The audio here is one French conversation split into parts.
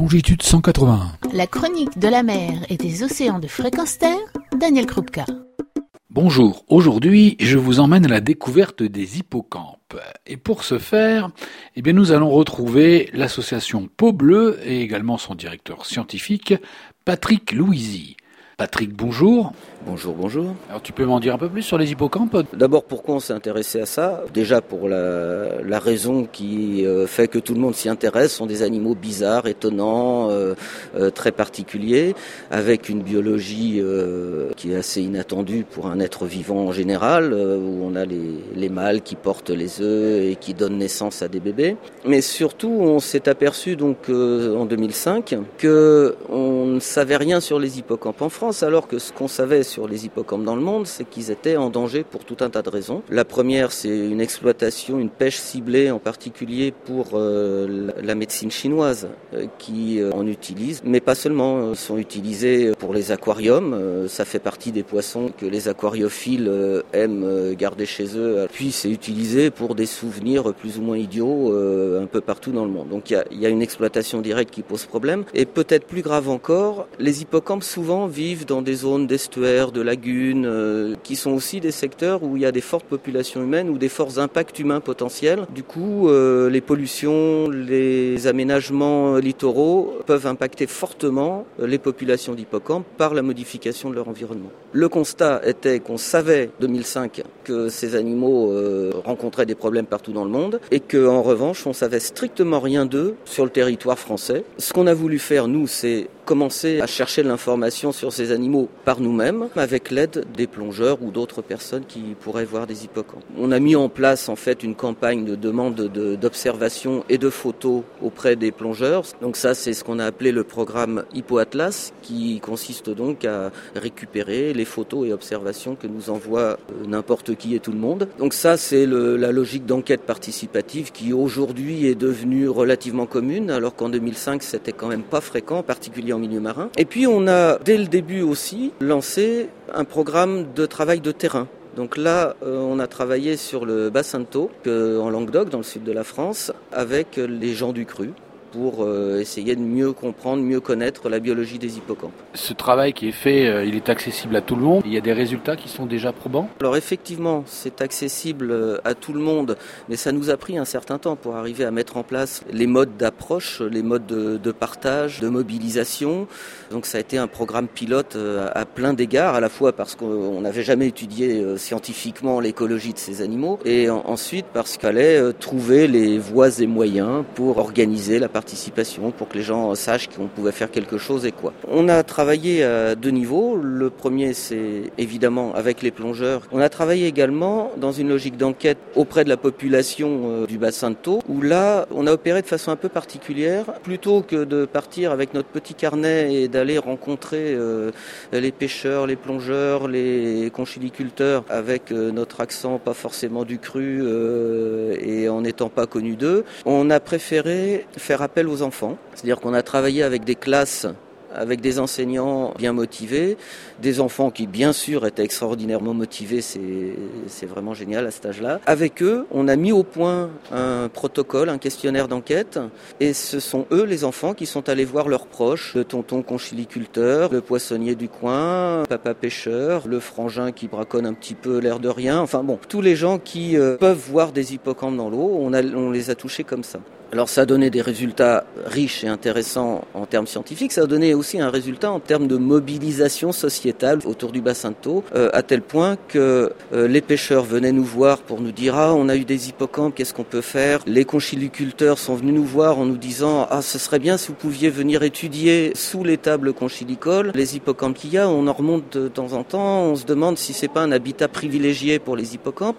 longitude 181. La chronique de la mer et des océans de fréquence terre, Daniel Krupka. Bonjour, aujourd'hui je vous emmène à la découverte des hippocampes. Et pour ce faire, eh bien, nous allons retrouver l'association Peau Bleue et également son directeur scientifique, Patrick Louisy. Patrick, bonjour. Bonjour, bonjour. Alors tu peux m'en dire un peu plus sur les hippocampes D'abord, pourquoi on s'est intéressé à ça? Déjà pour la, la raison qui euh, fait que tout le monde s'y intéresse, sont des animaux bizarres, étonnants, euh, euh, très particuliers, avec une biologie qui est assez inattendue pour un être vivant en général, où on a les, les mâles qui portent les œufs et qui donnent naissance à des bébés. Mais surtout, on s'est aperçu donc en 2005 que on savait rien sur les hippocampes en France, alors que ce qu'on savait sur les hippocampes dans le monde, c'est qu'ils étaient en danger pour tout un tas de raisons. La première, c'est une exploitation, une pêche ciblée en particulier pour euh, la médecine chinoise euh, qui euh, en utilise, mais pas seulement. Ils sont utilisés pour les aquariums. ça fait partie des poissons que les aquariophiles aiment garder chez eux. Puis c'est utilisé pour des souvenirs plus ou moins idiots un peu partout dans le monde. Donc il y a une exploitation directe qui pose problème. Et peut-être plus grave encore, les hippocampes souvent vivent dans des zones d'estuaire de lagunes, euh, qui sont aussi des secteurs où il y a des fortes populations humaines ou des forts impacts humains potentiels. Du coup, euh, les pollutions, les aménagements littoraux peuvent impacter fortement euh, les populations d'hippocampes par la modification de leur environnement. Le constat était qu'on savait 2005 que ces animaux rencontraient des problèmes partout dans le monde et qu'en revanche, on savait strictement rien d'eux sur le territoire français. Ce qu'on a voulu faire, nous, c'est commencer à chercher l'information sur ces animaux par nous-mêmes avec l'aide des plongeurs ou d'autres personnes qui pourraient voir des hippocampes. On a mis en place en fait une campagne de demande d'observation et de photos auprès des plongeurs. Donc ça c'est ce qu'on a appelé le programme HippoAtlas qui consiste donc à récupérer les photos et observations que nous envoie euh, n'importe qui et tout le monde. Donc ça c'est la logique d'enquête participative qui aujourd'hui est devenue relativement commune alors qu'en 2005 c'était quand même pas fréquent, particulièrement milieu marin. Et puis on a dès le début aussi lancé un programme de travail de terrain. Donc là, euh, on a travaillé sur le bassin de Thau, en Languedoc, dans le sud de la France, avec les gens du cru pour euh, essayer de mieux comprendre, mieux connaître la biologie des hippocampes. Ce travail qui est fait, euh, il est accessible à tout le monde. Il y a des résultats qui sont déjà probants Alors effectivement, c'est accessible euh, à tout le monde, mais ça nous a pris un certain temps pour arriver à mettre en place les modes d'approche, les modes de, partage, de mobilisation. Donc ça a été un programme pilote à plein d'égards, à la fois parce qu'on n'avait jamais étudié scientifiquement l'écologie de ces animaux, et ensuite parce qu'il fallait trouver les voies et moyens pour organiser la participation participation pour que les gens sachent qu'on pouvait faire quelque chose et quoi. On a travaillé à deux niveaux. Le premier, c'est évidemment avec les plongeurs. On a travaillé également dans une logique d'enquête auprès de la population euh, du bassin de Thau, où là, on a opéré de façon un peu particulière. Plutôt que de partir avec notre petit carnet et d'aller rencontrer euh, les pêcheurs, les plongeurs, les conchiliculteurs avec euh, notre accent pas forcément du cru et en n'étant pas connu d'eux, on a préféré faire appel aux enfants. C'est-à-dire qu'on a travaillé avec des classes avec des enseignants bien motivés, des enfants qui bien sûr étaient extraordinairement motivés, c'est vraiment génial à cet âge-là. Avec eux, on a mis au point un protocole, un questionnaire d'enquête, et ce sont eux, les enfants, qui sont allés voir leurs proches, le tonton conchiliculteur, le poissonnier du coin, papa pêcheur, le frangin qui braconne un petit peu l'air de rien, enfin bon, tous les gens qui euh, peuvent voir des hippocampes dans l'eau, on, on les a touchés comme ça. Alors ça a donné des résultats riches et intéressants en termes scientifiques, ça a donné aussi un résultat en termes de mobilisation sociétale autour du bassin de Thau, euh, à tel point que euh, les pêcheurs venaient nous voir pour nous dire ah on a eu des hippocampes, qu'est-ce qu'on peut faire? Les conchiliculteurs sont venus nous voir en nous disant ah ce serait bien si vous pouviez venir étudier sous les tables conchilicoles les hippocampes qu'il y a, on en remonte de temps en temps, on se demande si c'est pas un habitat privilégié pour les hippocampes.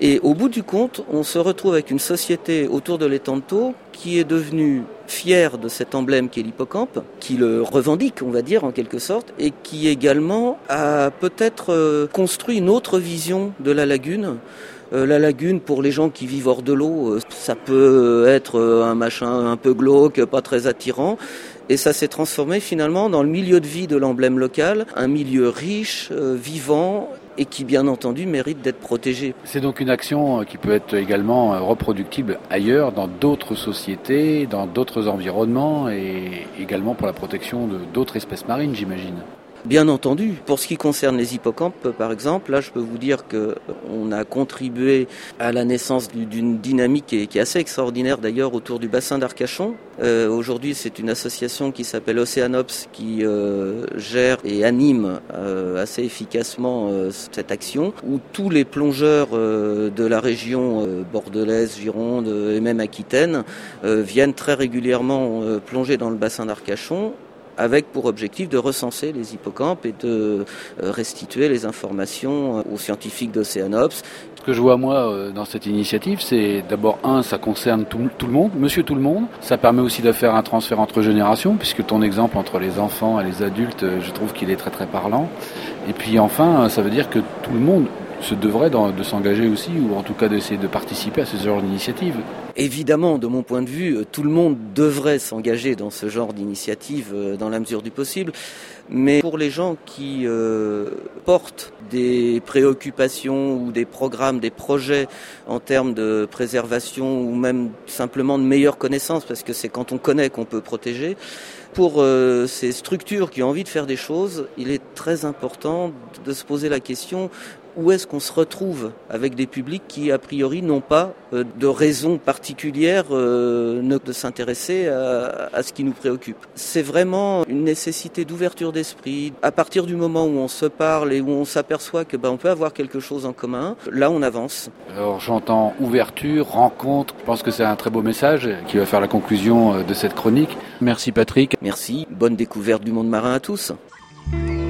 Et au bout du compte, on se retrouve avec une société autour de l'étang de Thau qui est devenu fier de cet emblème qui est l'hippocampe, qui le revendique, on va dire, en quelque sorte, et qui également a peut-être euh, construit une autre vision de la lagune. Euh, la lagune, pour les gens qui vivent hors de l'eau, euh, ça peut être un machin un peu glauque, pas très attirant. Et ça s'est transformé finalement dans le milieu de vie de l'emblème local, un milieu riche, vivant, et qui bien entendu mérite d'être protégé. C'est donc une action qui peut être également reproductible ailleurs, dans d'autres sociétés, dans d'autres environnements et également pour la protection d'autres espèces marines, j'imagine. Bien entendu, pour ce qui concerne les hippocampes, par exemple, là, je peux vous dire que on a contribué à la naissance d'une dynamique qui est, assez extraordinaire d'ailleurs autour du bassin d'Arcachon. Euh, aujourd'hui, c'est une association qui s'appelle Oceanops qui euh, gère et anime euh, assez efficacement cette action, où tous les plongeurs de la région bordelaise, Gironde et même Aquitaine viennent très régulièrement plonger dans le bassin d'Arcachon avec pour objectif de recenser les hippocampes et de euh, restituer les informations euh, aux scientifiques d'Océanops. Ce que je vois moi euh, dans cette initiative, c'est d'abord un, ça concerne tout, le monde, monsieur tout le monde. Ça permet aussi de faire un transfert entre générations, puisque ton exemple entre les enfants et les adultes, je trouve qu'il est très très parlant. Et puis enfin, ça veut dire que tout le monde se devrait de s'engager aussi, ou en tout cas d'essayer de participer à ce genre d'initiative. Évidemment, de mon point de vue, tout le monde devrait s'engager dans ce genre d'initiative euh, dans la mesure du possible. Mais pour les gens qui euh, portent des préoccupations ou des programmes, des projets en termes de préservation ou même simplement de meilleure connaissance, parce que c'est quand on connaît qu'on peut protéger, pour euh, ces structures qui ont envie de faire des choses, il est très important de se poser la question où est-ce qu'on se retrouve avec des publics qui, a priori, n'ont pas euh, de raison particulière euh, de s'intéresser à, ce qui nous préoccupe. C'est vraiment une nécessité d'ouverture d'esprit. À partir du moment où on se parle et où on s'aperçoit que ben, on peut avoir quelque chose en commun, là on avance. Alors j'entends ouverture, rencontre. Je pense que c'est un très beau message qui va faire la conclusion euh, de cette chronique. Merci Patrick. Merci. Bonne découverte du monde marin à tous.